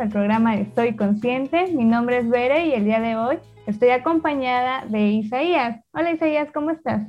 al programa Estoy Consciente. Mi nombre es Bere y el día de hoy estoy acompañada de Isaías. Hola Isaías, ¿cómo estás?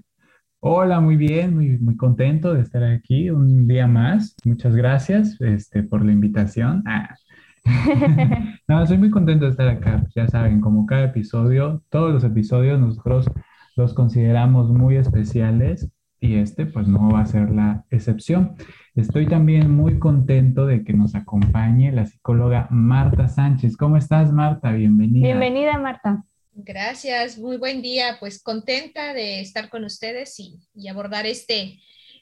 Hola, muy bien, muy, muy contento de estar aquí un día más. Muchas gracias este, por la invitación. Ah. no, soy muy contento de estar acá. Ya saben, como cada episodio, todos los episodios nosotros los consideramos muy especiales y este pues no va a ser la excepción. Estoy también muy contento de que nos acompañe la psicóloga Marta Sánchez. ¿Cómo estás, Marta? Bienvenida. Bienvenida, Marta. Gracias, muy buen día. Pues contenta de estar con ustedes y, abordar este,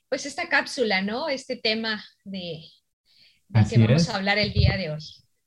pues esta cápsula, ¿no? Este tema de, que vamos a hablar el día de hoy.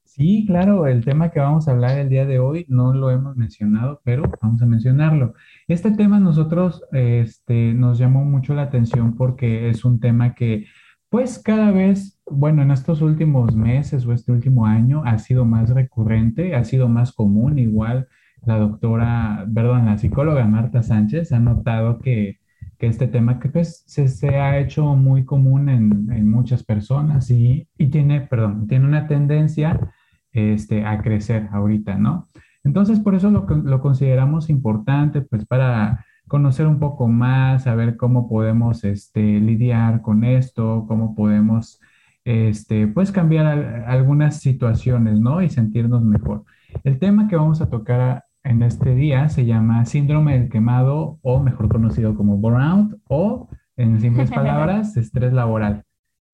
Sí, claro, el tema que vamos a hablar el día de hoy no lo hemos mencionado, pero vamos a mencionarlo. Este tema nosotros este, nos llamó mucho la atención porque es un tema que pues cada vez, bueno, en estos últimos meses o este último año ha sido más recurrente, ha sido más común. Igual la doctora, perdón, la psicóloga Marta Sánchez ha notado que, este tema que pues se, ha hecho muy común en, muchas personas y, tiene, perdón, tiene una tendencia este, a crecer ahorita, ¿no? Entonces, por eso lo, lo consideramos importante, pues para conocer un poco más, saber cómo podemos este, lidiar con esto, cómo podemos este, pues cambiar algunas situaciones, ¿no? Y sentirnos mejor. El tema que vamos a tocar en este día se llama síndrome del quemado o mejor conocido como burnout o en simples palabras, estrés laboral.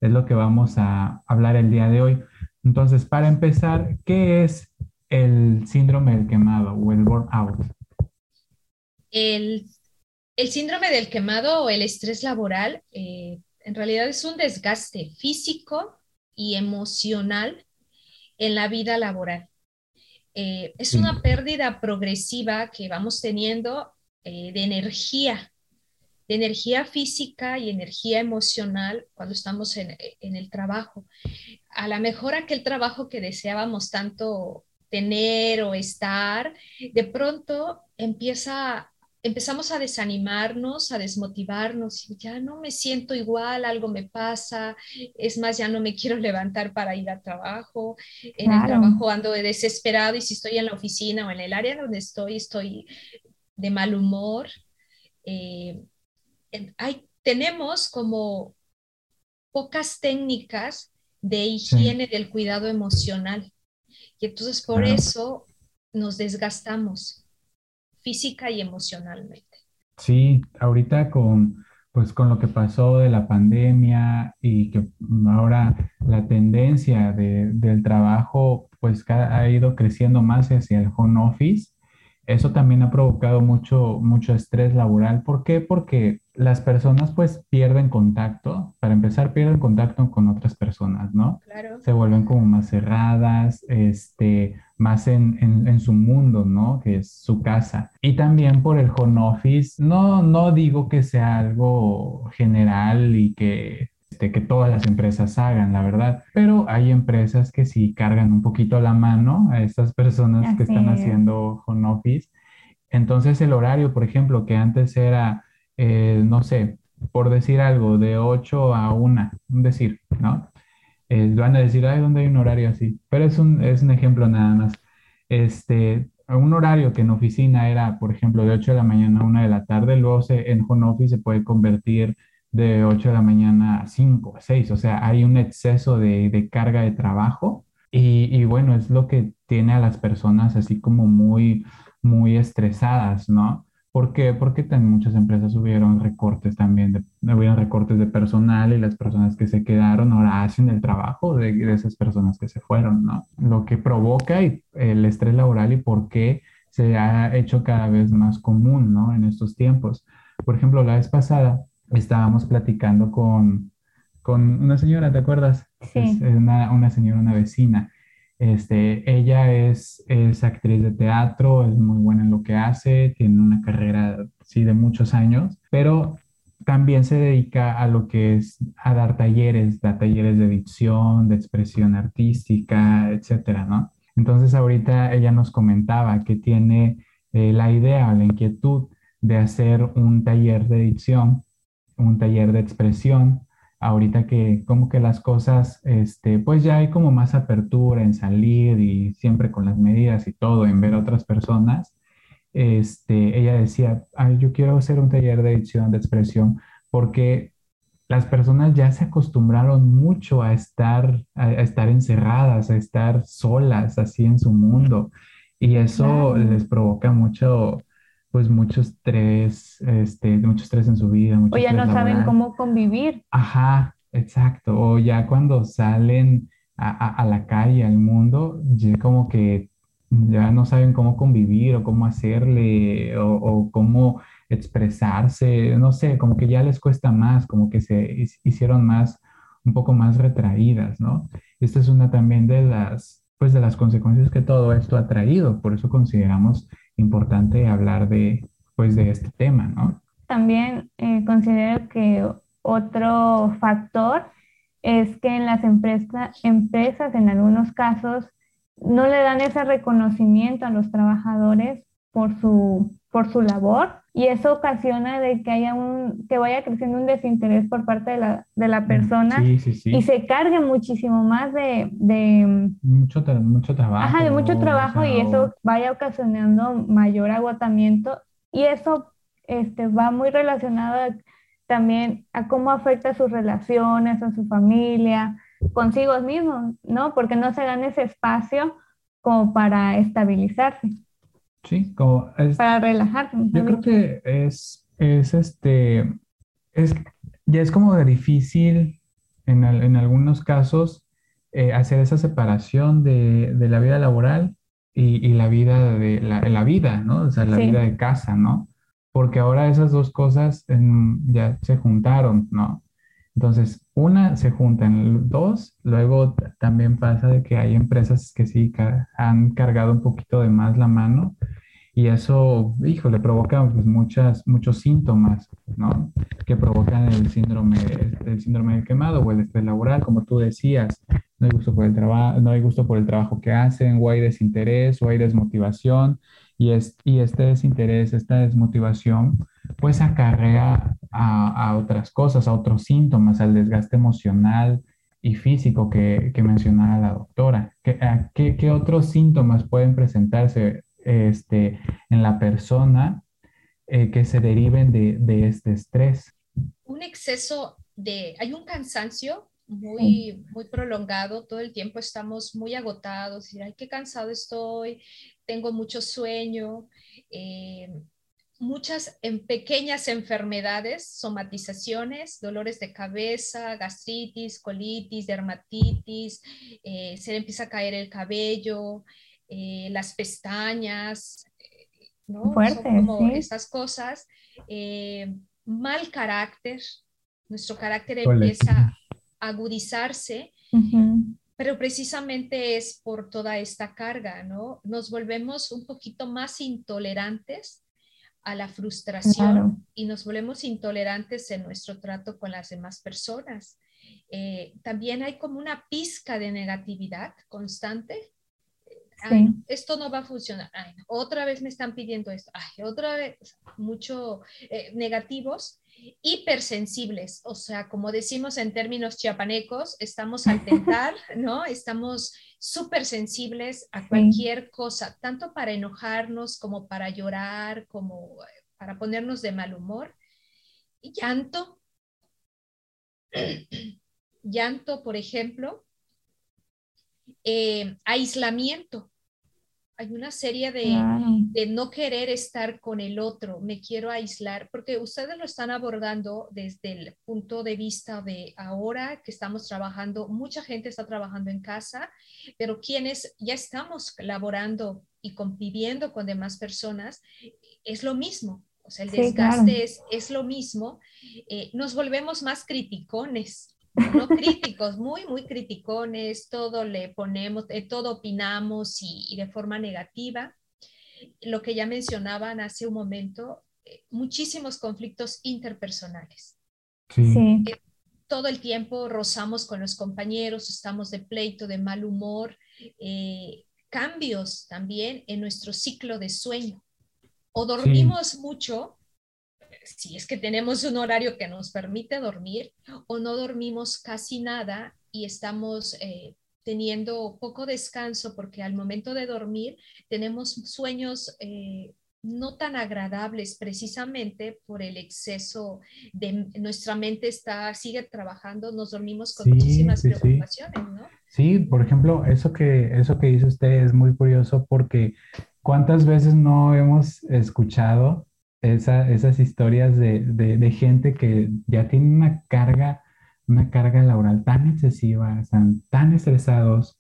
Es lo que vamos a hablar el día de hoy. Entonces, para empezar, ¿qué es el síndrome del quemado o el burnout? El el síndrome del quemado o el estrés laboral eh, en realidad es un desgaste físico y emocional en la vida laboral. Eh, es una pérdida progresiva que vamos teniendo eh, de energía, de energía física y energía emocional cuando estamos en, en el trabajo. A lo mejor aquel trabajo que deseábamos tanto tener o estar, de pronto empieza empezamos a desanimarnos, a desmotivarnos, y ya no me siento igual, algo me pasa, es más, ya no me quiero levantar para ir al trabajo, en el trabajo ando desesperado y si estoy en la oficina o en el área donde estoy, estoy de mal humor. Eh, hay, tenemos como pocas técnicas de higiene del cuidado emocional y entonces por eso nos desgastamos física y emocionalmente. Sí, ahorita con, pues con lo que pasó de la pandemia y que ahora la tendencia del trabajo pues ha ido creciendo más hacia el home office, eso también ha provocado mucho, mucho estrés laboral. ¿Por qué? Porque las personas pues pierden contacto, para empezar pierden contacto con otras personas, ¿no? Claro. Se vuelven como más cerradas, este, más en, en, su mundo, ¿no? Que es su casa. Y también por el home office, no, no digo que sea algo general y que este, que todas las empresas hagan, la verdad. Pero hay empresas que sí cargan un poquito la mano a estas personas que están haciendo home office. Entonces el horario, por ejemplo, que antes era, eh, no sé, por decir algo, de 8 a 1, un decir, ¿no? Eh, van a decir, ay, ¿dónde hay un horario así? Pero es un, es un ejemplo nada más. Este, un horario que en oficina era, por ejemplo, de 8 de la mañana a 1 de la tarde, luego se, en home office se puede convertir de 8 de la mañana a 5, a 6, o sea, hay un exceso de, carga de trabajo y, bueno, es lo que tiene a las personas así como muy, muy estresadas, ¿no? ¿Por qué? Porque en muchas empresas hubieron recortes también, de, hubieron recortes de personal y las personas que se quedaron ahora hacen el trabajo de, de esas personas que se fueron, ¿no? Lo que provoca el estrés laboral y por qué se ha hecho cada vez más común, ¿no? En estos tiempos. Por ejemplo, la vez pasada estábamos platicando con, con una señora, ¿te acuerdas? Sí. Es, una, una, señora, una vecina. Este, ella es, actriz de teatro, es muy buena en lo que hace, tiene una carrera, sí, de muchos años, pero también se dedica a lo que es a dar talleres, da talleres de dicción, de expresión artística, etcétera, ¿no? Entonces ahorita ella nos comentaba que tiene eh, la idea o la inquietud de hacer un taller de dicción un taller de expresión ahorita que como que las cosas, este, pues ya hay como más apertura en salir y siempre con las medidas y todo, en ver a otras personas, este, ella decía, Ay, yo quiero hacer un taller de edición de expresión porque las personas ya se acostumbraron mucho a estar, a, estar encerradas, a estar solas así en su mundo. Y eso les provoca mucho, pues mucho estrés, este, mucho estrés en su vida. o ya no saben cómo convivir. Ajá, exacto. O ya cuando salen a, a, la calle, al mundo, ya como que ya no saben cómo convivir o cómo hacerle o, o cómo expresarse, no sé, como que ya les cuesta más, como que se hicieron más, un poco más retraídas, ¿no? Esta es una también de las, pues de las consecuencias que todo esto ha traído, por eso consideramos importante hablar de, pues de este tema, ¿no? También eh, considero que otro factor es que en las empresas, empresas en algunos casos no le dan ese reconocimiento a los trabajadores por su, por su labor y eso ocasiona de que haya un, que vaya creciendo un desinterés por parte de la, de la mm, persona y se cargue muchísimo más de... de mucho, mucho trabajo. Ajá, de mucho trabajo y eso vaya ocasionando mayor agotamiento y eso este, va muy relacionado también a cómo afecta sus relaciones, a su familia, consigo mismos, ¿no? Porque no se dan ese espacio como para estabilizarse. Sí, como para relajarse. Yo creo que es, es este, es, ya es como de difícil en, en algunos casos eh, hacer esa separación de, de, la vida laboral y, y la vida de la, la, vida, ¿no? O sea, la vida de casa, ¿no? Porque ahora esas dos cosas ya se juntaron, ¿no? Entonces, una se juntan, dos, luego también pasa de que hay empresas que sí han cargado un poquito de más la mano y eso, hijo, le provoca pues, muchas, muchos síntomas, ¿no? Que provocan el síndrome, el síndrome del quemado o el estrés laboral, como tú decías. No hay gusto por el trabajo, no hay gusto por el trabajo que hacen, o hay desinterés, o hay desmotivación, y, es, y este desinterés, esta desmotivación, pues acarrea a, otras cosas, a otros síntomas, al desgaste emocional y físico que, mencionaba la doctora. ¿Qué, qué, ¿Qué, otros síntomas pueden presentarse este, en la persona eh, que se deriven de, de, este estrés? Un exceso de, hay un cansancio muy, muy prolongado, todo el tiempo estamos muy agotados, y, ay, qué cansado estoy, tengo mucho sueño. Eh, muchas en pequeñas enfermedades, somatizaciones, dolores de cabeza, gastritis, colitis, dermatitis, eh, se le empieza a caer el cabello, eh, las pestañas, ¿no? Son como estas cosas. mal carácter, nuestro carácter empieza a agudizarse. Pero precisamente es por toda esta carga, ¿no? Nos volvemos un poquito más intolerantes a la frustración y nos volvemos intolerantes en nuestro trato con las demás personas. Eh, también hay como una pizca de negatividad constante. Esto no va a funcionar. otra vez me están pidiendo esto. otra vez, mucho eh, negativos hipersensibles, o sea, como decimos en términos chiapanecos, estamos al tentar, ¿no? Estamos súper sensibles a cualquier cosa, tanto para enojarnos como para llorar, como eh, para ponernos de mal humor. Llanto, llanto, por ejemplo, eh, aislamiento, hay una serie de, de, no querer estar con el otro, me quiero aislar, porque ustedes lo están abordando desde el punto de vista de ahora que estamos trabajando, mucha gente está trabajando en casa, pero quienes ya estamos laborando y conviviendo con demás personas, es lo mismo. O sea, el desgaste es, es, lo mismo. Eh, nos volvemos más criticones, no críticos, muy, muy criticones, todo le ponemos, eh, todo opinamos y, de forma negativa. Lo que ya mencionaban hace un momento, eh, muchísimos conflictos interpersonales. Sí. todo el tiempo rozamos con los compañeros, estamos de pleito, de mal humor, eh, cambios también en nuestro ciclo de sueño. O dormimos mucho si es que tenemos un horario que nos permite dormir o no dormimos casi nada y estamos eh, teniendo poco descanso porque al momento de dormir tenemos sueños eh, no tan agradables precisamente por el exceso de nuestra mente está sigue trabajando nos dormimos con muchísimas preocupaciones sí. ¿no? sí por ejemplo eso que eso que dice usted es muy curioso porque cuántas veces no hemos escuchado esas historias de, de, gente que ya tiene una carga, una carga laboral tan excesiva, están tan estresados,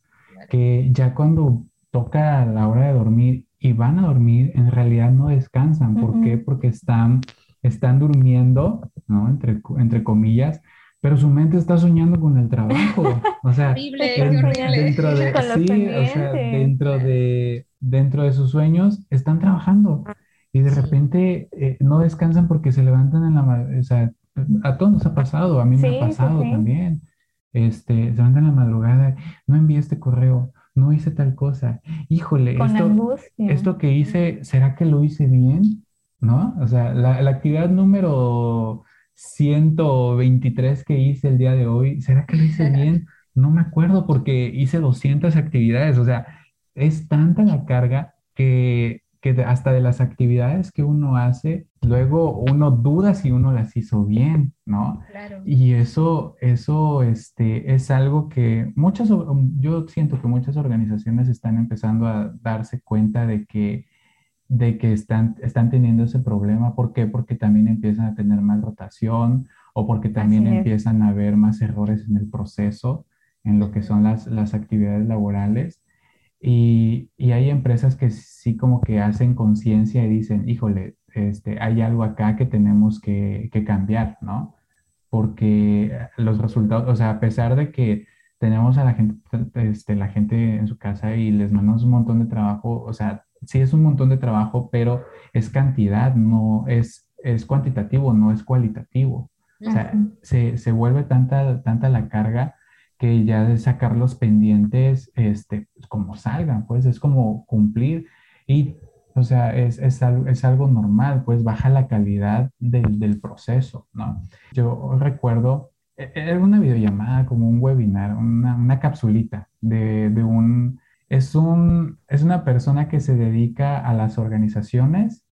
que ya cuando toca la hora de dormir y van a dormir, en realidad no descansan. ¿Por qué? Porque están, están durmiendo, ¿no? Entre, entre comillas, pero su mente está soñando con el trabajo. O sea, dentro de, sí, o sea, dentro de, dentro de sus sueños están trabajando y de repente eh, no descansan porque se levantan en la o sea, a todos nos ha pasado, a mí me ha pasado también. Este, se levantan en la madrugada, no envié este correo, no hice tal cosa. Híjole, esto, esto que hice, ¿será que lo hice bien? ¿No? O sea, la, la actividad número 123 que hice el día de hoy, ¿será que lo hice bien? No me acuerdo porque hice 200 actividades, o sea, es tanta la carga que que hasta de las actividades que uno hace, luego uno duda si uno las hizo bien, ¿no? Claro. Y eso, eso este, es algo que muchas, yo siento que muchas organizaciones están empezando a darse cuenta de que, de que están, están teniendo ese problema. ¿Por qué? Porque también empiezan a tener más rotación o porque también empiezan a haber más errores en el proceso, en lo que son las, las actividades laborales. Y, y, hay empresas que sí como que hacen conciencia y dicen, híjole, este, hay algo acá que tenemos que, que, cambiar, ¿no? Porque los resultados, o sea, a pesar de que tenemos a la gente, este, la gente en su casa y les mandamos un montón de trabajo, o sea, sí es un montón de trabajo, pero es cantidad, no es, es cuantitativo, no es cualitativo. O sea, se, se vuelve tanta, tanta la carga que ya de sacar los pendientes, este, como salgan, pues es como cumplir y, o sea, es, es, algo, es algo normal, pues baja la calidad del, del proceso, ¿no? Yo recuerdo, e, e, era una videollamada, como un webinar, una, una capsulita de, de un, es un, es una persona que se dedica a las organizaciones,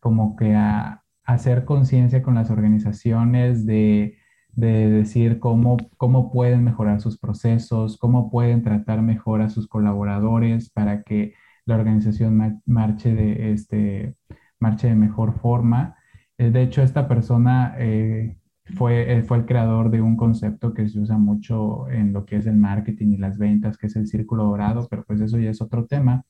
como que a, a hacer conciencia con las organizaciones de de decir cómo, cómo pueden mejorar sus procesos, cómo pueden tratar mejor a sus colaboradores para que la organización marche de, este, marche de mejor forma. Eh, de hecho, esta persona eh, fue, eh, fue el creador de un concepto que se usa mucho en lo que es el marketing y las ventas, que es el círculo dorado, pero pues eso ya es otro tema.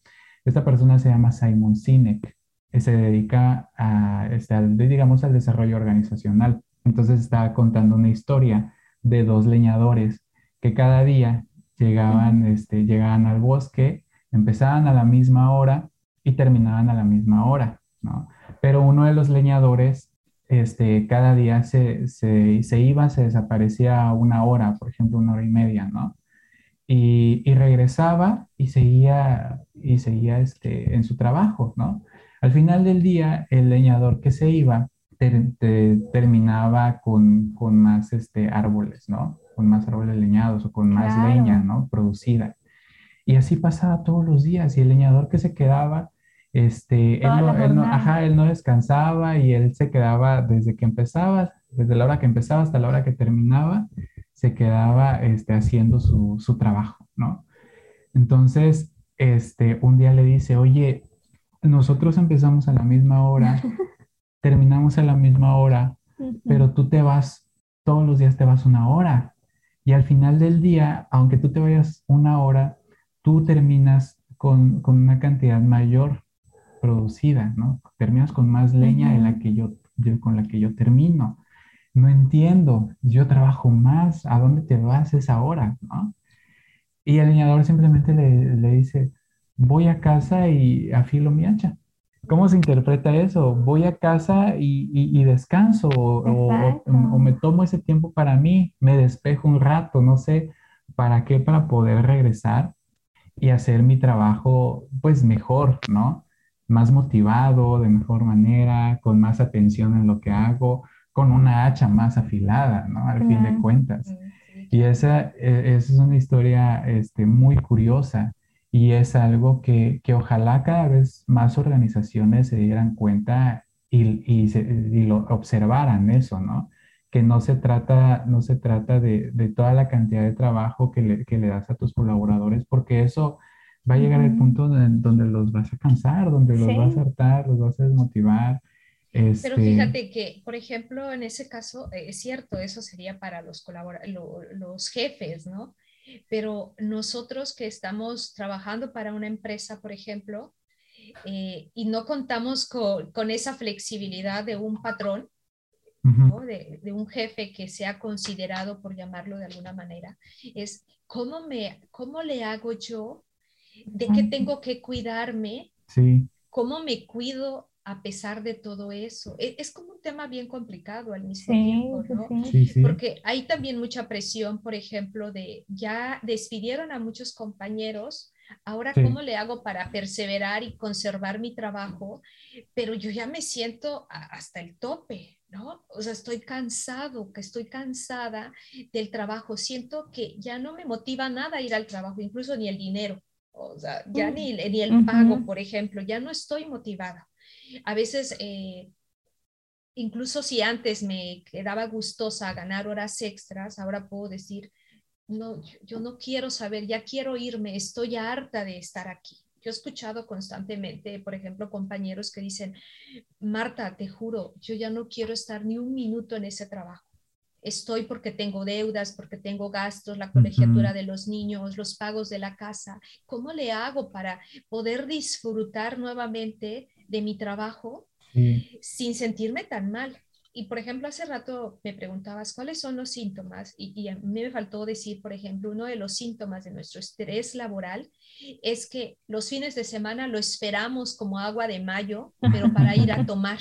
Esta persona se llama Simon Sinek, se dedica a, este, digamos, al desarrollo organizacional. Entonces estaba contando una historia de dos leñadores que cada día llegaban, este, llegaban al bosque, empezaban a la misma hora y terminaban a la misma hora, ¿no? Pero uno de los leñadores, este, cada día se, se, iba, se desaparecía una hora, por ejemplo, una hora y media, ¿no? Y, y regresaba y seguía, y seguía este, en su trabajo, ¿no? Al final del día, el leñador que se iba terminaba con, con, más este, árboles, ¿no? Con más árboles leñados o con más leña, ¿no? Producida. Y así pasaba todos los días y el leñador que se quedaba, este, él no, él no, ajá, él no descansaba y él se quedaba desde que empezaba, desde la hora que empezaba hasta la hora que terminaba, se quedaba este, haciendo su, su trabajo, ¿no? Entonces, este, un día le dice, oye, nosotros empezamos a la misma hora, terminamos a la misma hora, pero tú te vas, todos los días te vas una hora. Y al final del día, aunque tú te vayas una hora, tú terminas con, una cantidad mayor producida, ¿no? Terminas con más leña en la que yo, con la que yo termino. No entiendo, yo trabajo más, ¿a dónde te vas esa hora, no? Y el leñador simplemente le, le dice, voy a casa y afilo mi hacha. ¿Cómo se interpreta eso? Voy a casa y, descanso o, me tomo ese tiempo para mí, me despejo un rato, no sé, ¿para qué? Para poder regresar y hacer mi trabajo pues mejor, ¿no? más motivado, de mejor manera, con más atención en lo que hago, con una hacha más afilada, ¿no? Al fin de cuentas. Y esa, e, esa, es una historia este, muy curiosa y es algo que, que, ojalá cada vez más organizaciones se dieran cuenta y, y, se, y, lo observaran eso, ¿no? Que no se trata, no se trata de, de toda la cantidad de trabajo que le, que le, das a tus colaboradores, porque eso va a llegar al punto donde los vas a cansar, donde los vas a hartar, los vas a desmotivar. Pero este fíjate que, por ejemplo, en ese caso, eh, es cierto, eso sería para los, los jefes, ¿no? Pero nosotros que estamos trabajando para una empresa, por ejemplo, eh, y no contamos con, con, esa flexibilidad de un patrón, ¿no? de, de, un jefe que sea considerado, por llamarlo de alguna manera, es cómo, me, cómo le hago yo, de qué tengo que cuidarme, sí. cómo me cuido a pesar de todo eso. E, es, como un tema bien complicado al mismo tiempo, ¿no? Porque hay también mucha presión, por ejemplo, de ya despidieron a muchos compañeros, ahora cómo le hago para perseverar y conservar mi trabajo, pero yo ya me siento hasta el tope, ¿no? O sea, estoy cansado, que estoy cansada del trabajo, siento que ya no me motiva nada ir al trabajo, incluso ni el dinero. O sea, ya mm. ni, ni el pago, por ejemplo, ya no estoy motivada. A veces, eh, incluso si antes me quedaba gustosa ganar horas extras, ahora puedo decir, no, yo no quiero saber, ya quiero irme, estoy harta de estar aquí. Yo he escuchado constantemente, por ejemplo, compañeros que dicen, Marta, te juro, yo ya no quiero estar ni un minuto en ese trabajo. Estoy porque tengo deudas, porque tengo gastos, la colegiatura de los niños, los pagos de la casa. ¿Cómo le hago para poder disfrutar nuevamente de mi trabajo sin sentirme tan mal. Y por ejemplo, hace rato me preguntabas cuáles son los síntomas y, a mí me faltó decir, por ejemplo, uno de los síntomas de nuestro estrés laboral es que los fines de semana lo esperamos como agua de mayo, pero para ir a tomar,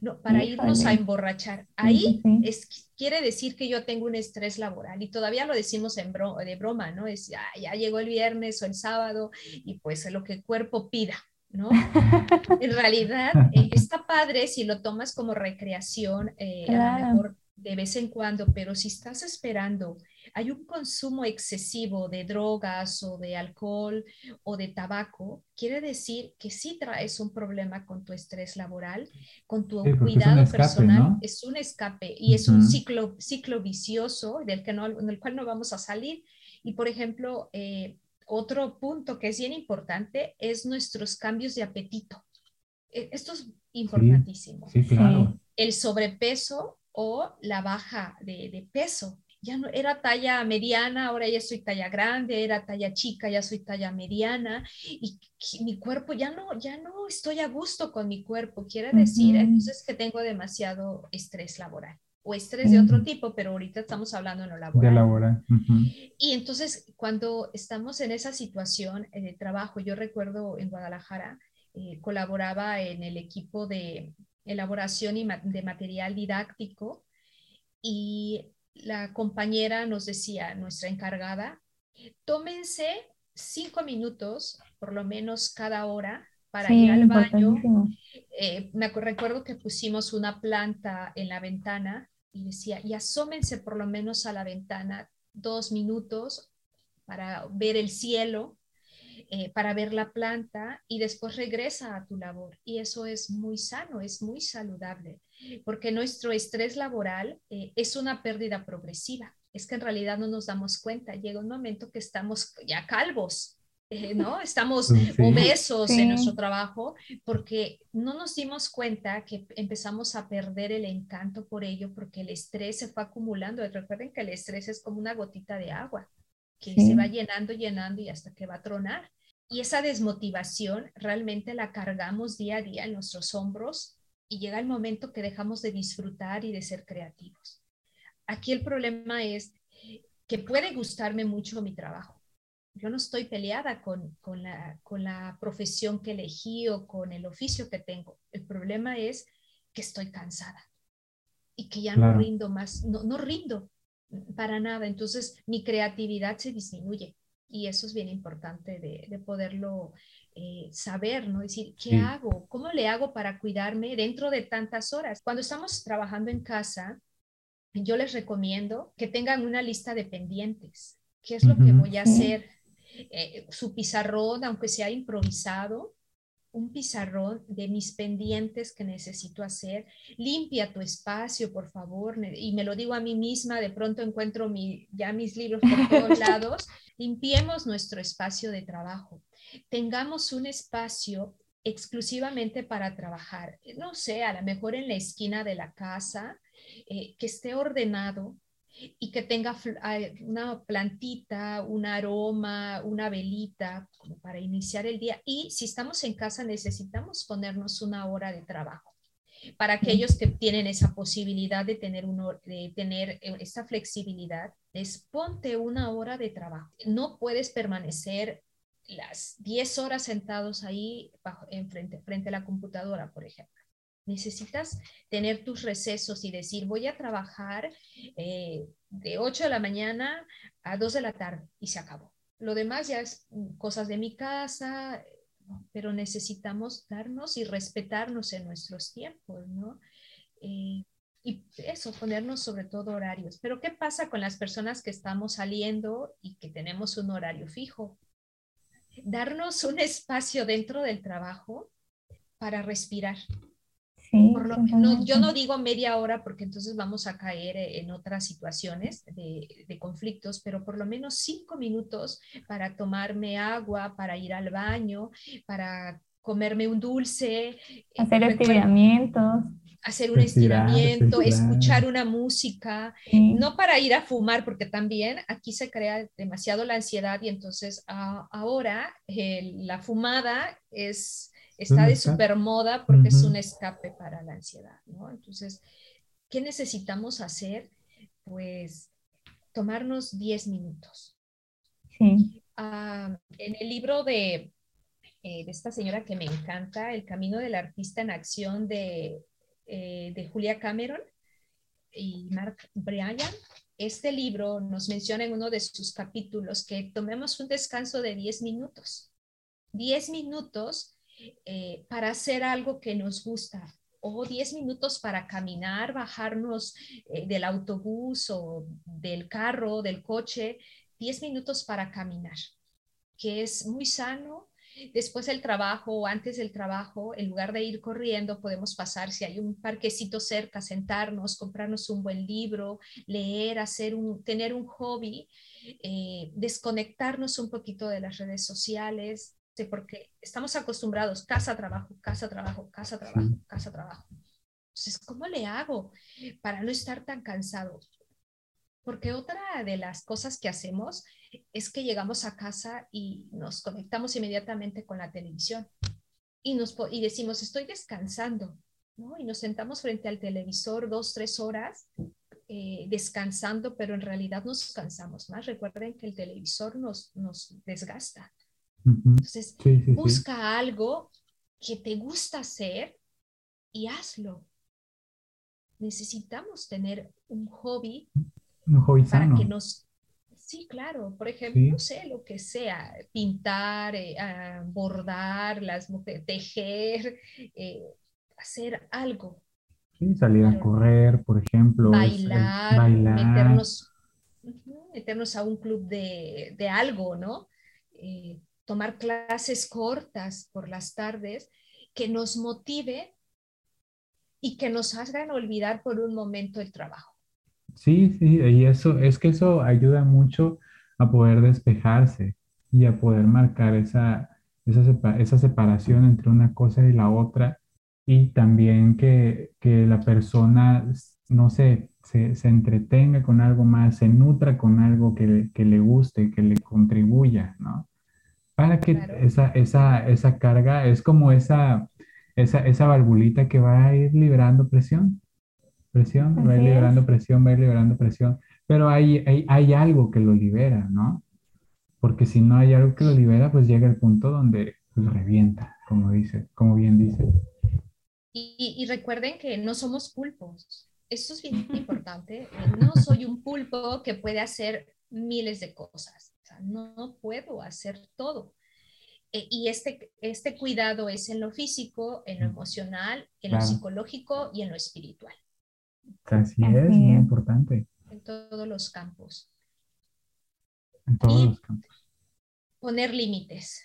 no, para irnos a emborrachar. Ahí es, quiere decir que yo tengo un estrés laboral y todavía lo decimos en de broma, ¿no? Es ya, ya llegó el viernes o el sábado y pues lo que el cuerpo pida. ¿No? En realidad eh, está padre si lo tomas como recreación, eh, a lo mejor de vez en cuando, pero si estás esperando, hay un consumo excesivo de drogas o de alcohol o de tabaco, quiere decir que sí traes un problema con tu estrés laboral, con tu cuidado personal, es un escape y es un ciclo, ciclo vicioso del, que no, del cual no vamos a salir. Y por ejemplo, eh, otro punto que es bien importante es nuestros cambios de apetito. E, esto es importantísimo. Sí, claro. El sobrepeso o la baja de, peso. Ya no era talla mediana, ahora ya soy talla grande, era talla chica, ya soy talla mediana y mi cuerpo ya no, ya no estoy a gusto con mi cuerpo. Quiere decir entonces que tengo demasiado estrés laboral o estrés de otro tipo, pero ahorita estamos hablando de lo laboral. De laboral. Y entonces, cuando estamos en esa situación eh, de trabajo, yo recuerdo en Guadalajara, eh, colaboraba en el equipo de elaboración y de material didáctico y la compañera nos decía, nuestra encargada, tómense cinco minutos, por lo menos cada hora, para ir al baño. Eh, me recuerdo que pusimos una planta en la ventana y decía, y asómense por lo menos a la ventana dos minutos para ver el cielo, eh, para ver la planta y después regresa a tu labor. Y eso es muy sano, es muy saludable, porque nuestro estrés laboral eh, es una pérdida progresiva. Es que en realidad no nos damos cuenta. Llega un momento que estamos ya calvos, ¿no? Estamos obesos en nuestro trabajo porque no nos dimos cuenta que empezamos a perder el encanto por ello porque el estrés se fue acumulando. Recuerden que el estrés es como una gotita de agua que se va llenando, llenando y hasta que va a tronar. Y esa desmotivación realmente la cargamos día a día en nuestros hombros y llega el momento que dejamos de disfrutar y de ser creativos. Aquí el problema es que puede gustarme mucho mi trabajo yo no estoy peleada con, con, la, con la profesión que elegí o con el oficio que tengo. El problema es que estoy cansada y que ya no rindo más, no, no rindo para nada. Entonces mi creatividad se disminuye y eso es bien importante de, de poderlo eh, saber, ¿no? Decir, ¿qué hago? ¿Cómo le hago para cuidarme dentro de tantas horas? Cuando estamos trabajando en casa, yo les recomiendo que tengan una lista de pendientes. ¿Qué es lo que voy a hacer? Eh, su pizarrón, aunque sea improvisado, un pizarrón de mis pendientes que necesito hacer. Limpia tu espacio, por favor. Y me lo digo a mí misma, de pronto encuentro mi, ya mis libros por todos lados. Limpiemos nuestro espacio de trabajo. Tengamos un espacio exclusivamente para trabajar. No sé, a lo mejor en la esquina de la casa, eh, que esté ordenado, y que tenga una plantita, un aroma, una velita como para iniciar el día. Y si estamos en casa necesitamos ponernos una hora de trabajo. Para aquellos que tienen esa posibilidad de tener, uno, de tener eh, esa flexibilidad, es ponte una hora de trabajo. No puedes permanecer las 10 horas sentados ahí en frente, frente a la computadora, por ejemplo. Necesitas tener tus recesos y decir, voy a trabajar eh, de 8 de la mañana a 2 de la tarde y se acabó. Lo demás ya es cosas de mi casa, pero necesitamos darnos y respetarnos en nuestros tiempos, ¿no? Eh, y eso, ponernos sobre todo horarios. Pero ¿qué pasa con las personas que estamos saliendo y que tenemos un horario fijo? Darnos un espacio dentro del trabajo para respirar, yo no digo media hora porque entonces vamos a caer e, en otras situaciones de, conflictos, pero por lo menos cinco minutos para tomarme agua, para ir al baño, para comerme un dulce. Eh, hacer estiramientos. Hacer un estiramiento, escuchar una música, no para ir a fumar, porque también aquí se crea demasiado la ansiedad y entonces ahora eh, la fumada es está de super moda porque es un escape para la ansiedad, ¿no? Entonces, ¿qué necesitamos hacer? Pues tomarnos 10 minutos. Sí. Ah, en el libro de, eh, de, esta señora que me encanta, El Camino del Artista en Acción de, eh, de Julia Cameron y Mark Bryan, este libro nos menciona en uno de sus capítulos que tomemos un descanso de 10 minutos. 10 minutos eh, para hacer algo que nos gusta o 10 minutos para caminar, bajarnos eh, del autobús o del carro, del coche, 10 minutos para caminar, que es muy sano. Después del trabajo o antes del trabajo, en lugar de ir corriendo, podemos pasar, si hay un parquecito cerca, sentarnos, comprarnos un buen libro, leer, hacer un, tener un hobby, eh, desconectarnos un poquito de las redes sociales, porque estamos acostumbrados, casa, trabajo, casa, trabajo, casa, trabajo, casa, trabajo. Entonces, ¿cómo le hago para no estar tan cansado? Porque otra de las cosas que hacemos es que llegamos a casa y nos conectamos inmediatamente con la televisión y, nos, y decimos, estoy descansando, ¿no? Y nos sentamos frente al televisor dos, tres horas eh, descansando, pero en realidad nos cansamos más. Recuerden que el televisor nos, nos desgasta. Entonces, busca algo que te gusta hacer y hazlo. Necesitamos tener un hobby, un hobby para que nos... Sí, claro. Por ejemplo, no sé, lo que sea, pintar, eh, ah, bordar, las mujeres, tejer, eh, hacer algo. Sí, salir a correr, por ejemplo. Bailar, Meternos, meternos a un club de, de algo, ¿no? Eh, tomar clases cortas por las tardes que nos motive y que nos hagan olvidar por un momento el trabajo. Sí, sí, y eso es que eso ayuda mucho a poder despejarse y a poder marcar esa, esa, separación entre una cosa y la otra y también que, la persona, no sé, se, entretenga con algo más, se nutra con algo que, que le guste, que le contribuya, ¿no? Para que esa, esa, esa carga es como esa, esa, esa valvulita que va a ir liberando presión. Presión, va a ir liberando presión, va a ir liberando presión. Pero hay, hay, hay, algo que lo libera, ¿no? Porque si no hay algo que lo libera, pues llega el punto donde pues, revienta, como dice, como bien dice. Y, y recuerden que no somos pulpos. Eso es bien importante. No soy un pulpo que puede hacer miles de cosas no puedo hacer todo. eh, y este, este cuidado es en lo físico, en lo emocional, en lo psicológico y en lo espiritual. Así es, muy importante. En todos los campos. En todos los campos. Poner límites.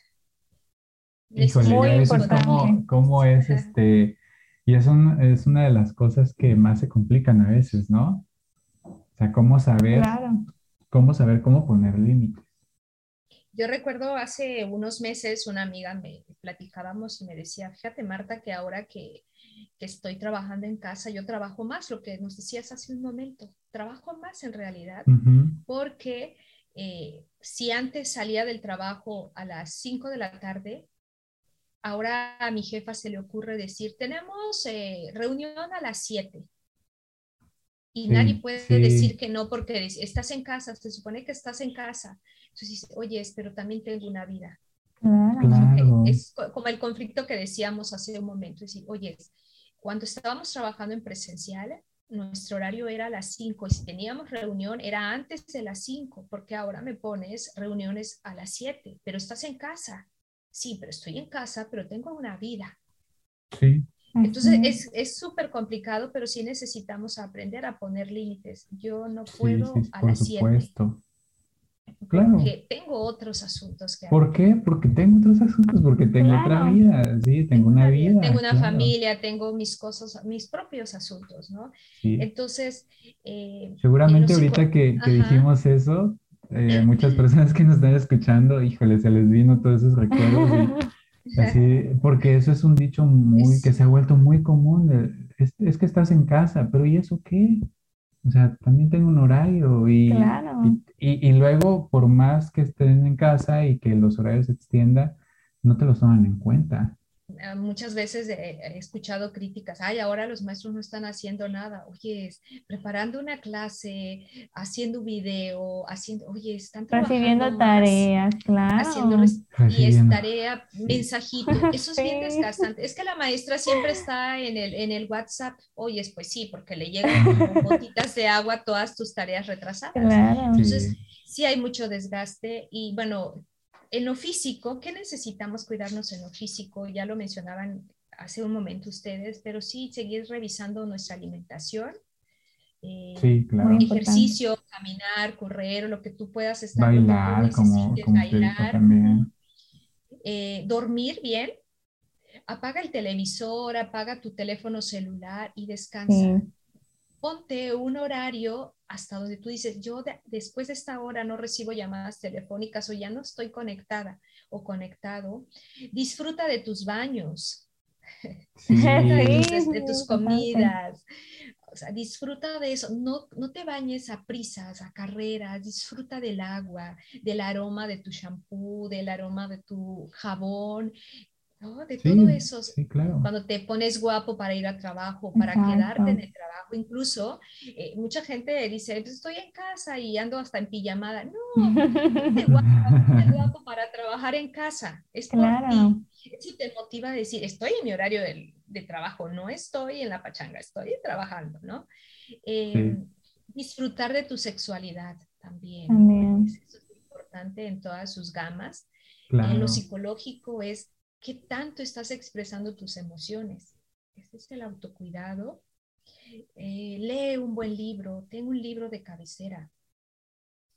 Es muy importante. cómo, es este, y es, es una de las cosas que más se complican a veces, ¿no? O sea, cómo saber, cómo saber cómo poner límites. Yo recuerdo hace unos meses una amiga me platicábamos y me decía, fíjate Marta, que ahora que, estoy trabajando en casa, yo trabajo más, lo que nos decías hace un momento, trabajo más en realidad, porque eh, si antes salía del trabajo a las 5 de la tarde, ahora a mi jefa se le ocurre decir, tenemos eh, reunión a las 7 y nadie puede decir que no porque estás en casa, se supone que estás en casa. Entonces dice, oye, pero también tengo una vida. Es como el conflicto que decíamos hace un momento, es decir, oye, cuando estábamos trabajando en presencial, nuestro horario era a las 5 y si teníamos reunión era antes de las 5, porque ahora me pones reuniones a las 7, pero estás en casa. Sí, pero estoy en casa, pero tengo una vida. Sí. Entonces es súper complicado, pero sí necesitamos aprender a poner límites. Yo no puedo a las 7. Claro. Porque tengo otros asuntos que ¿Por qué? Porque tengo otros asuntos, porque tengo otra vida, sí, tengo una vida. Tengo una familia, tengo mis cosas, mis propios asuntos, ¿no? Entonces... Eh, Seguramente ahorita que, que dijimos eso, eh, muchas personas que nos están escuchando, híjole, se les vino todos esos recuerdos. Así, porque eso es un dicho muy, que se ha vuelto muy común. Es, es, que estás en casa, pero ¿y eso qué? O sea, también tengo un horario y, y, y, luego, por más que estén en casa y que los horarios se extiendan, no te los toman en cuenta. Ah, muchas veces he escuchado críticas, ay, ahora los maestros no están haciendo nada, oye, preparando una clase, haciendo video, haciendo, oye, están trabajando Recibiendo tareas, claro. Haciendo y es tarea, mensajito, eso es bien desgastante. Es que la maestra siempre está en el, en el WhatsApp, oye, pues sí, porque le llegan como gotitas de agua a todas tus tareas retrasadas. Entonces, sí hay mucho desgaste y bueno, en lo físico, ¿qué necesitamos cuidarnos en lo físico? Ya lo mencionaban hace un momento ustedes, pero sí seguir revisando nuestra alimentación. Eh, sí, claro. Ejercicio, caminar, correr, lo que tú puedas estar. Bailar, como, bailar. También. Eh, dormir bien. Apaga el televisor, apaga tu teléfono celular y descansa. Ponte un horario hasta donde tú dices, yo después de esta hora no recibo llamadas telefónicas o ya no estoy conectada o conectado, disfruta de tus baños, de, tus comidas. O sea, disfruta de eso, no, no te bañes a prisas, a carreras, disfruta del agua, del aroma de tu shampoo, del aroma de tu jabón, de todo eso. Cuando te pones guapo para ir al trabajo, para quedarte en el trabajo, incluso eh, mucha gente dice, pues, estoy en casa y ando hasta en pijamada. No, te guapo, guapo para trabajar en casa. Es por ti. Si te motiva a decir, estoy en mi horario de, de, trabajo, no estoy en la pachanga, estoy trabajando, ¿no? Em, disfrutar de tu sexualidad también. Eso es importante en todas sus gamas. En lo psicológico es ¿Qué tanto estás expresando tus emociones? Este es el autocuidado. Eh, lee un buen libro, ten un libro de cabecera.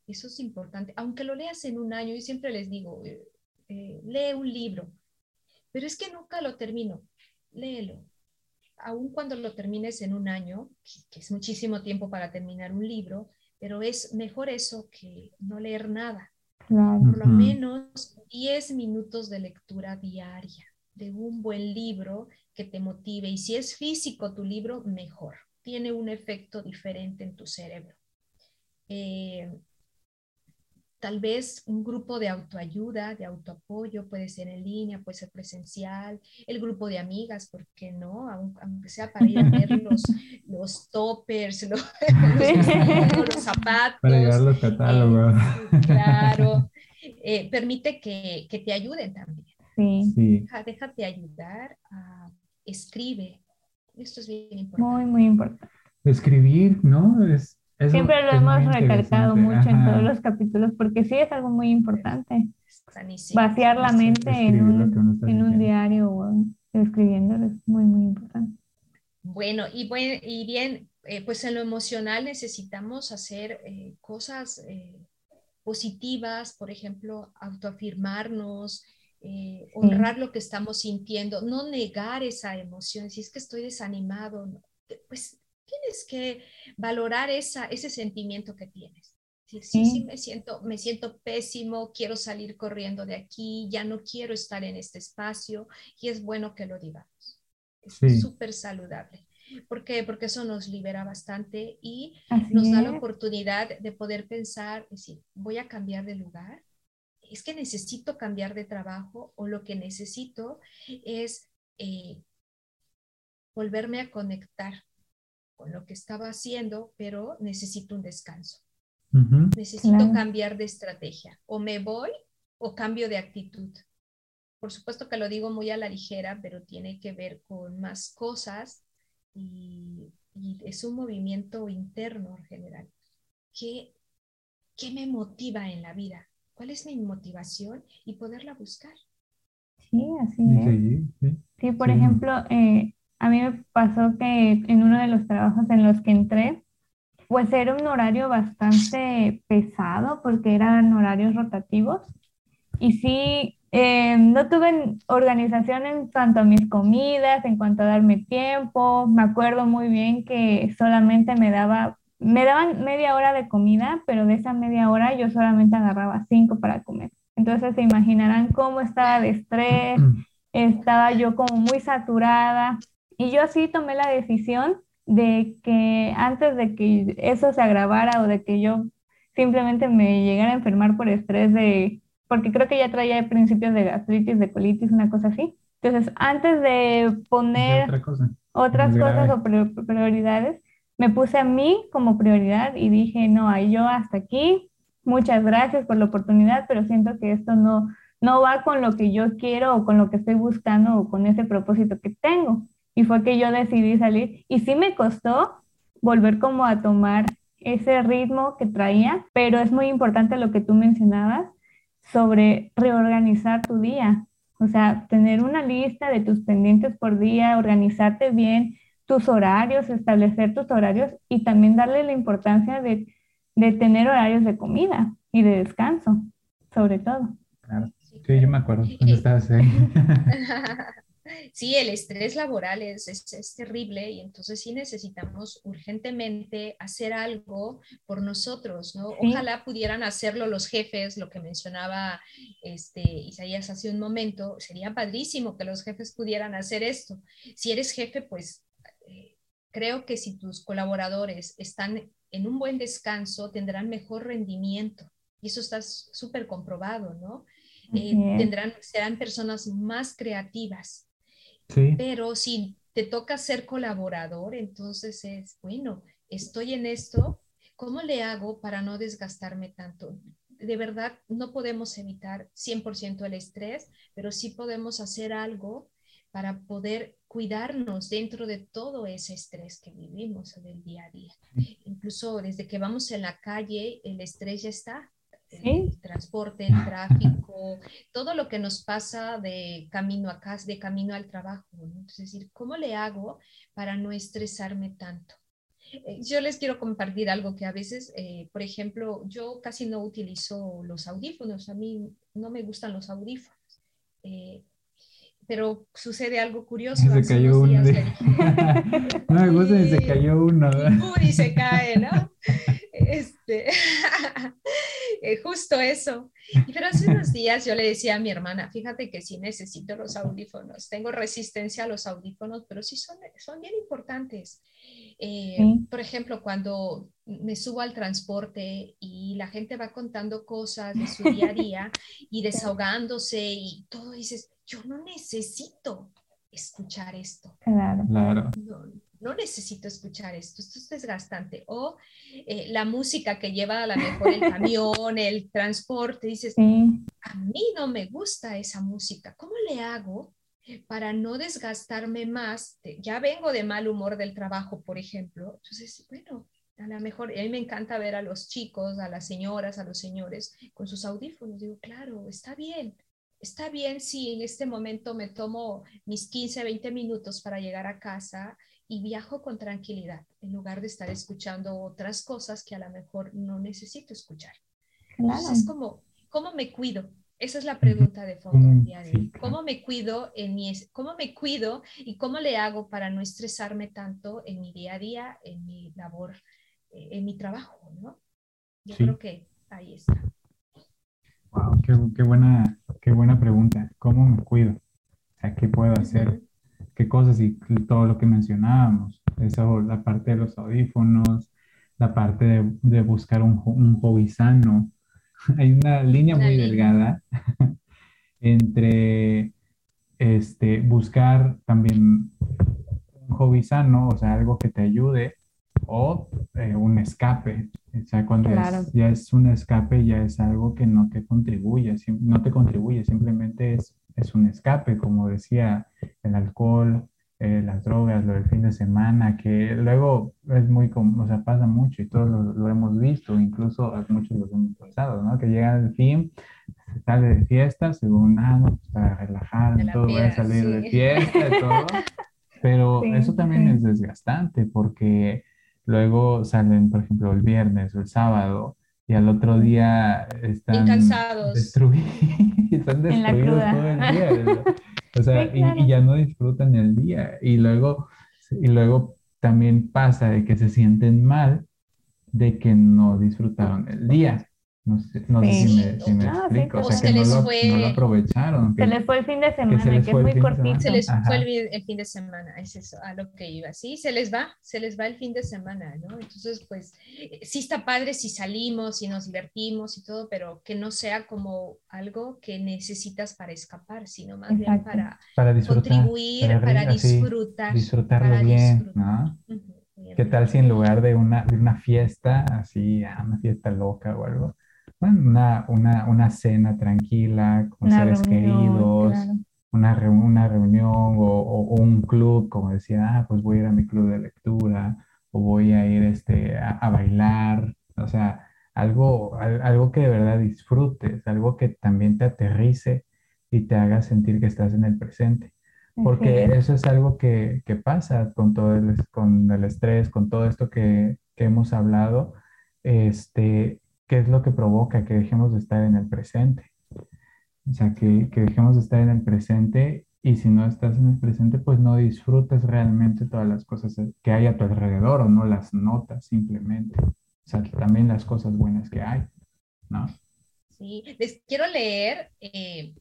Eso es importante. Aunque lo leas en un año, yo siempre les digo, eh, eh, lee un libro, pero es que nunca lo termino. Léelo. Aun cuando lo termines en un año, que es muchísimo tiempo para terminar un libro, pero es mejor eso que no leer nada. Por lo menos 10 minutos de lectura diaria de un buen libro que te motive. Y si es físico tu libro, mejor. Tiene un efecto diferente en tu cerebro. Eh, tal vez un grupo de autoayuda, de autoapoyo, puede ser en línea, puede ser presencial, el grupo de amigas, ¿por qué no? Aunque sea para ir a ver los, los toppers, los, zapatos. Para llevar los catálogos. Eh, claro, eh, permite que, que, te ayuden también. Sí. déjate ayudar, escribe. Esto es bien importante. Muy, muy importante. Escribir, ¿no? Es Siempre lo hemos recalcado mucho en todos los capítulos porque sí es algo muy importante. Vaciar la mente en un, en un diario o escribiendo es muy, muy importante. Bueno, y, bueno, y bien, eh, pues en lo emocional necesitamos hacer eh, cosas eh, positivas, por ejemplo, autoafirmarnos, honrar lo que estamos sintiendo, no negar esa emoción, si es que estoy desanimado, pues tienes que valorar esa, ese sentimiento que tienes. Sí, sí, me siento, me siento pésimo, quiero salir corriendo de aquí, ya no quiero estar en este espacio y es bueno que lo digamos. Es súper saludable. ¿Por qué? Porque eso nos libera bastante y nos da la oportunidad de poder pensar, decir, voy a cambiar de lugar, es que necesito cambiar de trabajo o lo que necesito es eh, volverme a conectar con lo que estaba haciendo, pero necesito un descanso. Necesito cambiar de estrategia. O me voy o cambio de actitud. Por supuesto que lo digo muy a la ligera, pero tiene que ver con más cosas y, es un movimiento interno en general. ¿Qué, ¿Qué me motiva en la vida? ¿Cuál es mi motivación? Y poderla buscar. Sí, así es. Sí, por ejemplo, eh, a mí me pasó que en uno de los trabajos en los que entré, pues era un horario bastante pesado porque eran horarios rotativos y sí eh, no tuve organización en cuanto a mis comidas, en cuanto a darme tiempo. Me acuerdo muy bien que solamente me daba, me daban media hora de comida, pero de esa media hora yo solamente agarraba cinco para comer. Entonces se imaginarán cómo estaba de estrés, estaba yo como muy saturada. Y yo así tomé la decisión de que antes de que eso se agravara o de que yo simplemente me llegara a enfermar por estrés de porque creo que ya traía principios de gastritis, de colitis, una cosa así. Entonces, antes de poner otras cosas o prioridades, me puse a mí como prioridad y dije, no, ahí yo hasta aquí, muchas gracias por la oportunidad, pero siento que esto no, no va con lo que yo quiero o con lo que estoy buscando o con ese propósito que tengo. Y fue que yo decidí salir y sí me costó volver como a tomar ese ritmo que traía, pero es muy importante lo que tú mencionabas, sobre reorganizar tu día. O sea, tener una lista de tus pendientes por día, organizarte bien tus horarios, establecer tus horarios y también darle la importancia de, de tener horarios de comida y de descanso, sobre todo. Claro. Sí, yo me acuerdo cuando estabas ahí. Sí, el estrés laboral es, es, terrible y entonces sí necesitamos urgentemente hacer algo por nosotros, ¿no? Ojalá pudieran hacerlo los jefes, lo que mencionaba este, Isaías hace un momento, sería padrísimo que los jefes pudieran hacer esto. Si eres jefe, pues eh, creo que si tus colaboradores están en un buen descanso, tendrán mejor rendimiento. Y eso está súper comprobado, ¿no? Eh, tendrán, serán personas más creativas, pero si te toca ser colaborador, entonces es, bueno, estoy en esto, ¿cómo le hago para no desgastarme tanto? De verdad, no podemos evitar 100% el estrés, pero sí podemos hacer algo para poder cuidarnos dentro de todo ese estrés que vivimos en el día a día. Incluso desde que vamos en la calle, el estrés ya está el transporte, el tráfico, todo lo que nos pasa de camino a casa, de camino al trabajo. Entonces, es decir, ¿cómo le hago para no estresarme tanto? Eh, yo les quiero compartir algo que a veces, eh, por ejemplo, yo casi no utilizo los audífonos, a mí no me gustan los audífonos. Eh, pero sucede algo curioso. Se cayó uno. no me gusta y se cayó uno. Y se cae, ¿no? Este, eh, justo eso. Pero hace unos días yo le decía a mi hermana, fíjate que sí necesito los audífonos, tengo resistencia a los audífonos, pero sí son, son bien importantes. Eh, por ejemplo, cuando me subo al transporte y la gente va contando cosas de su día a día y desahogándose y todo, dices, yo no necesito escuchar esto. Claro. claro no necesito escuchar esto, esto es desgastante. O eh, la música que lleva a la mejor el camión, el transporte, dices, a mí no me gusta esa música, ¿cómo le hago para no desgastarme más? Ya vengo de mal humor del trabajo, por ejemplo. Entonces, bueno, a lo mejor, a mí me encanta ver a los chicos, a las señoras, a los señores con sus audífonos. Digo, claro, está bien. Está bien si en este momento me tomo mis 15, 20 minutos para llegar a casa y viajo con tranquilidad, en lugar de estar escuchando otras cosas que a lo mejor no necesito escuchar. Entonces, es como, ¿cómo me cuido? Esa es la pregunta de fondo del día de hoy. ¿Cómo me cuido en mi, cómo me cuido y cómo le hago para no estresarme tanto en mi día a día, en mi labor, eh, en mi trabajo, ¿no? Yo creo que ahí está. Wow, qué, buena, qué buena pregunta. ¿Cómo me cuido? O sea, ¿qué puedo hacer? ¿Qué cosas y todo lo que mencionábamos? Eso, la parte de los audífonos, la parte de, buscar un, un hobby sano, hay una línea muy delgada entre este, buscar también un hobby sano, o sea, algo que te ayude, o eh, un escape. O sea, cuando ya es un escape, ya es algo que no te contribuye, no te contribuye, simplemente es, es un escape, como decía, el alcohol, eh, las drogas, lo del fin de semana, que luego es muy, o sea, pasa mucho y todos lo, hemos visto, incluso muchos lo hemos pasado, ¿no? Que llega el fin, se sale de fiesta, según, ah, no, para relajar, todo, voy a salir de fiesta y todo, pero eso también es desgastante porque luego salen, por ejemplo, el viernes o el sábado y al otro día están destruidos, están destruidos todo el día. O sea, y, ya no disfrutan el día. Y luego, y luego también pasa de que se sienten mal de que no disfrutaron el día. No sé, no sé si me, si me explico. o sea, que no lo, no lo, aprovecharon. se les fue el fin de semana, que, es muy cortito. Se les fue el, fin de semana, es eso, a lo que iba. Sí, se les va, se les va el fin de semana, ¿no? Entonces, pues, eh, sí está padre si salimos, y nos divertimos y todo, pero que no sea como algo que necesitas para escapar, sino más bien para, para contribuir, para, disfrutar. disfrutarlo bien, ¿no? ¿Qué tal si en lugar de una, de una fiesta, así, ah, una fiesta loca o algo, una, una, una cena tranquila con seres queridos, una, una reunión o, o, un club, como decía, ah, pues voy a ir a mi club de lectura o voy a ir este, a, bailar, o sea, algo, algo que de verdad disfrutes, algo que también te aterrice y te haga sentir que estás en el presente. Porque eso es algo que, que, pasa con todo el, con el estrés, con todo esto que, que hemos hablado. Este, qué es lo que provoca que dejemos de estar en el presente. O sea, que, que, dejemos de estar en el presente y si no estás en el presente, pues no disfrutas realmente todas las cosas que hay a tu alrededor o no las notas simplemente. O sea, también las cosas buenas que hay, ¿no? Sí, les quiero leer eh,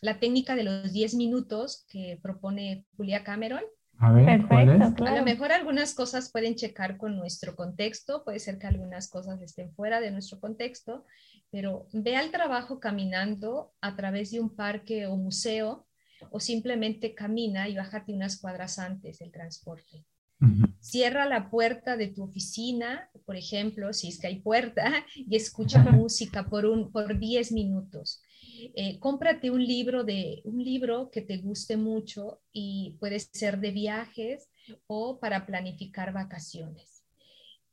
la técnica de los 10 minutos que propone Julia Cameron. A ver, Perfecto, A lo mejor algunas cosas pueden checar con nuestro contexto, puede ser que algunas cosas estén fuera de nuestro contexto, pero ve al trabajo caminando a través de un parque o museo o simplemente camina y bájate unas cuadras antes del transporte. Cierra la puerta de tu oficina, por ejemplo, si es que hay puerta, y escucha música por, un, por 10 minutos. Eh, cómprate un libro, de, un libro que te guste mucho y puede ser de viajes o para planificar vacaciones.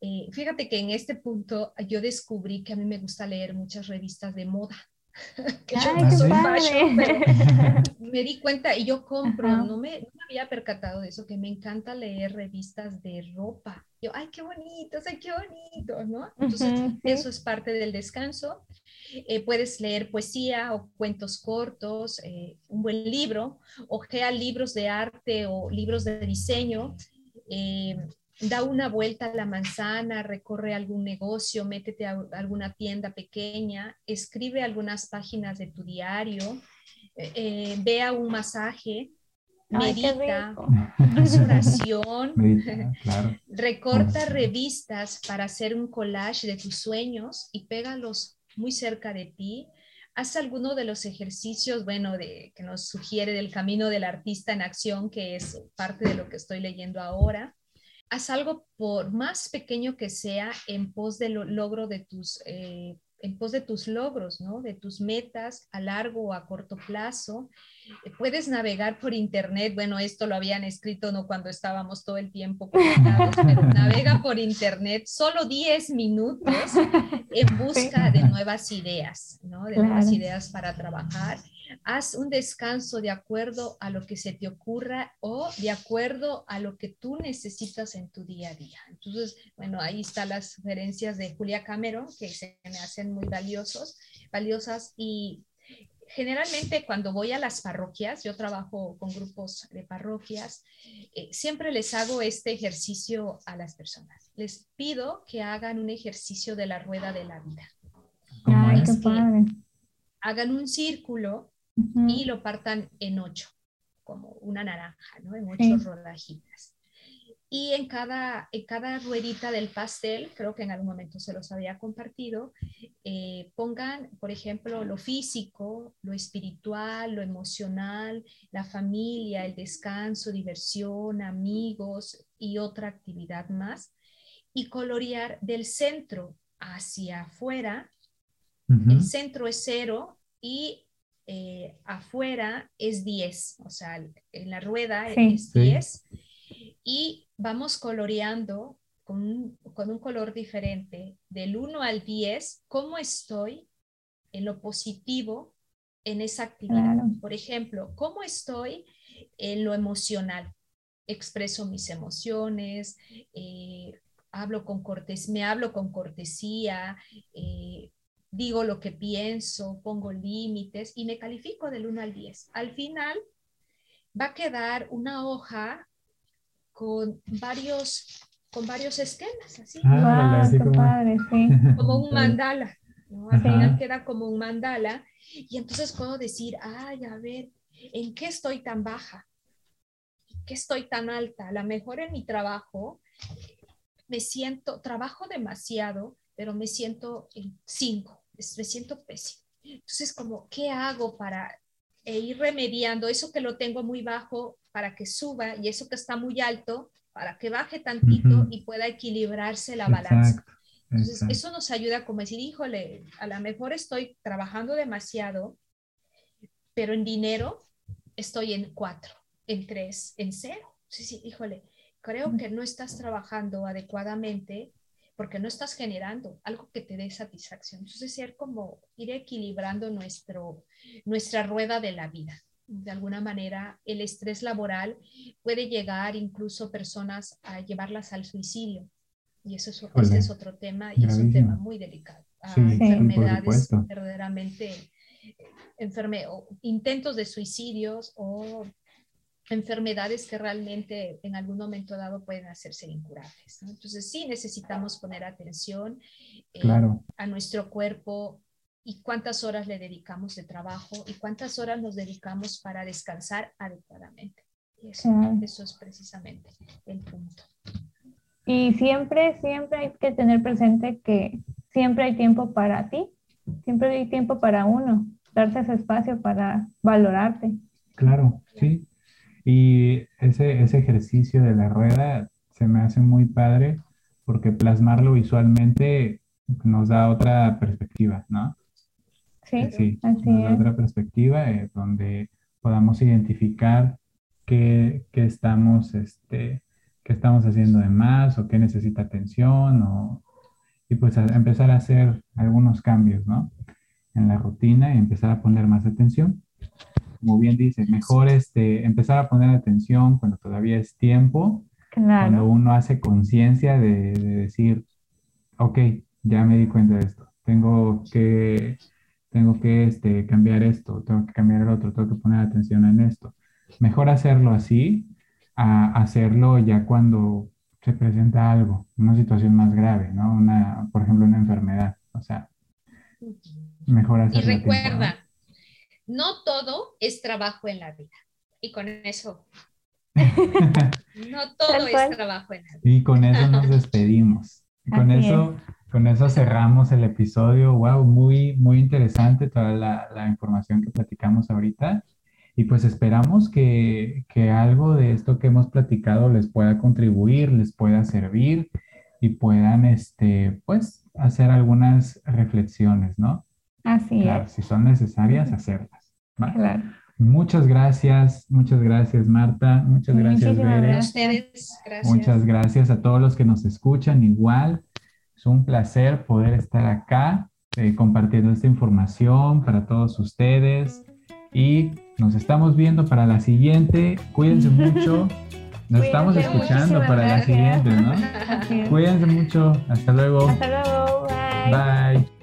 Eh, fíjate que en este punto yo descubrí que a mí me gusta leer muchas revistas de moda. Me di cuenta y yo compro, no me, no me, había percatado de eso, que me encanta leer revistas de ropa. Yo, ay, qué bonitos, ay, qué bonitos, ¿no? Entonces, eso es parte del descanso. Eh, puedes leer poesía o cuentos cortos, eh, un buen libro, ojea libros de arte o libros de diseño, eh, da una vuelta a la manzana, recorre algún negocio, métete a alguna tienda pequeña, escribe algunas páginas de tu diario, vea un masaje, medita, haz oración, recorta revistas para hacer un collage de tus sueños y pégalos muy cerca de ti. Haz alguno de los ejercicios, bueno, de, que nos sugiere del camino del artista en acción, que es parte de lo que estoy leyendo ahora. Haz algo por más pequeño que sea en pos del logro de tus, eh, en pos de tus logros, ¿no? De tus metas a largo o a corto plazo. Eh, puedes navegar por internet, bueno, esto lo habían escrito no cuando estábamos todo el tiempo conectados, pero navega por internet solo 10 minutos en busca de nuevas ideas, ¿no? De nuevas ideas para trabajar haz un descanso de acuerdo a lo que se te ocurra o de acuerdo a lo que tú necesitas en tu día a día. Entonces, bueno, ahí están las sugerencias de Julia Cameron que se me hacen muy valiosos, valiosas y generalmente cuando voy a las parroquias, yo trabajo con grupos de parroquias, eh, siempre les hago este ejercicio a las personas. Les pido que hagan un ejercicio de la rueda de la vida. Ay, qué padre. Hagan un círculo y lo partan en ocho, como una naranja, ¿no? En ocho rodajitas. Y en cada, en cada ruedita del pastel, creo que en algún momento se los había compartido, eh, pongan, por ejemplo, lo físico, lo espiritual, lo emocional, la familia, el descanso, diversión, amigos y otra actividad más. Y colorear del centro hacia afuera. El centro es cero y eh, afuera es 10, o sea, en la rueda es 10. Y vamos coloreando con un, con un color diferente, del 1 al 10, cómo estoy en lo positivo en esa actividad. Por ejemplo, cómo estoy en lo emocional. Expreso mis emociones, eh, hablo con cortes, me hablo con cortesía, eh, digo lo que pienso, pongo límites y me califico del 1 al 10. Al final va a quedar una hoja con varios, con varios esquemas, así. Ah, como, padre, sí. como un mandala. Al final queda como un mandala y entonces puedo decir, ay, a ver, ¿en qué estoy tan baja? ¿En qué estoy tan alta? A lo mejor en mi trabajo me siento, trabajo demasiado, pero me siento en 5 me siento pésimo. Entonces, como, ¿qué hago para eh, ir remediando eso que lo tengo muy bajo para que suba y eso que está muy alto para que baje tantito y pueda equilibrarse la balanza? Entonces, eso nos ayuda como decir, híjole, a lo mejor estoy trabajando demasiado, pero en dinero estoy en cuatro, en tres, en cero. Sí, sí, híjole, creo que no estás trabajando adecuadamente porque no estás generando algo que te dé satisfacción. Entonces, ser como ir equilibrando nuestro, nuestra rueda de la vida. De alguna manera, el estrés laboral puede llegar incluso personas a llevarlas al suicidio. Y eso es, es otro tema y es un tema muy delicado. enfermedades verdaderamente enferme, o intentos de suicidios o enfermedades que realmente en algún momento dado pueden hacerse incurables. Entonces sí necesitamos poner atención eh, a nuestro cuerpo y cuántas horas le dedicamos de trabajo y cuántas horas nos dedicamos para descansar adecuadamente. eso, eso es precisamente el punto. Y siempre, siempre hay que tener presente que siempre hay tiempo para ti, siempre hay tiempo para uno, darse ese espacio para valorarte. Claro, sí, y ese, ese ejercicio de la rueda se me hace muy padre porque plasmarlo visualmente nos da otra perspectiva, ¿no? Sí, eh, sí así nos da otra perspectiva eh, donde podamos identificar qué, qué, estamos, este, qué estamos haciendo de más o qué necesita atención o, y pues empezar a hacer algunos cambios, ¿no? En la rutina y empezar a poner más atención como bien dice, mejor este, empezar a poner atención cuando todavía es tiempo, cuando uno hace conciencia de, decir, ok, ya me di cuenta de esto, tengo que, tengo que este, cambiar esto, tengo que cambiar el otro, tengo que poner atención en esto. Mejor hacerlo así a hacerlo ya cuando se presenta algo, una situación más grave, ¿no? Una, por ejemplo, una enfermedad, o sea, mejor hacerlo. Y recuerda, no todo es trabajo en la vida. Y con eso, no todo es trabajo en la vida. Y con eso nos despedimos. con eso, con eso cerramos el episodio. Wow, muy, muy interesante toda la, información que platicamos ahorita. Y pues esperamos que, que, algo de esto que hemos platicado les pueda contribuir, les pueda servir y puedan, este, pues, hacer algunas reflexiones, ¿no? Así Claro, es. si son necesarias, hacerlas. ¿Va? Claro. Muchas gracias, muchas gracias Marta, muchas gracias Bere. A gracias. ustedes, gracias. Muchas gracias a todos los que nos escuchan igual. Es un placer poder estar acá eh, compartiendo esta información para todos ustedes y nos estamos viendo para la siguiente. Cuídense mucho. Nos estamos escuchando para la siguiente, ¿no? Cuídense mucho. Hasta luego. Hasta luego. Bye. Bye.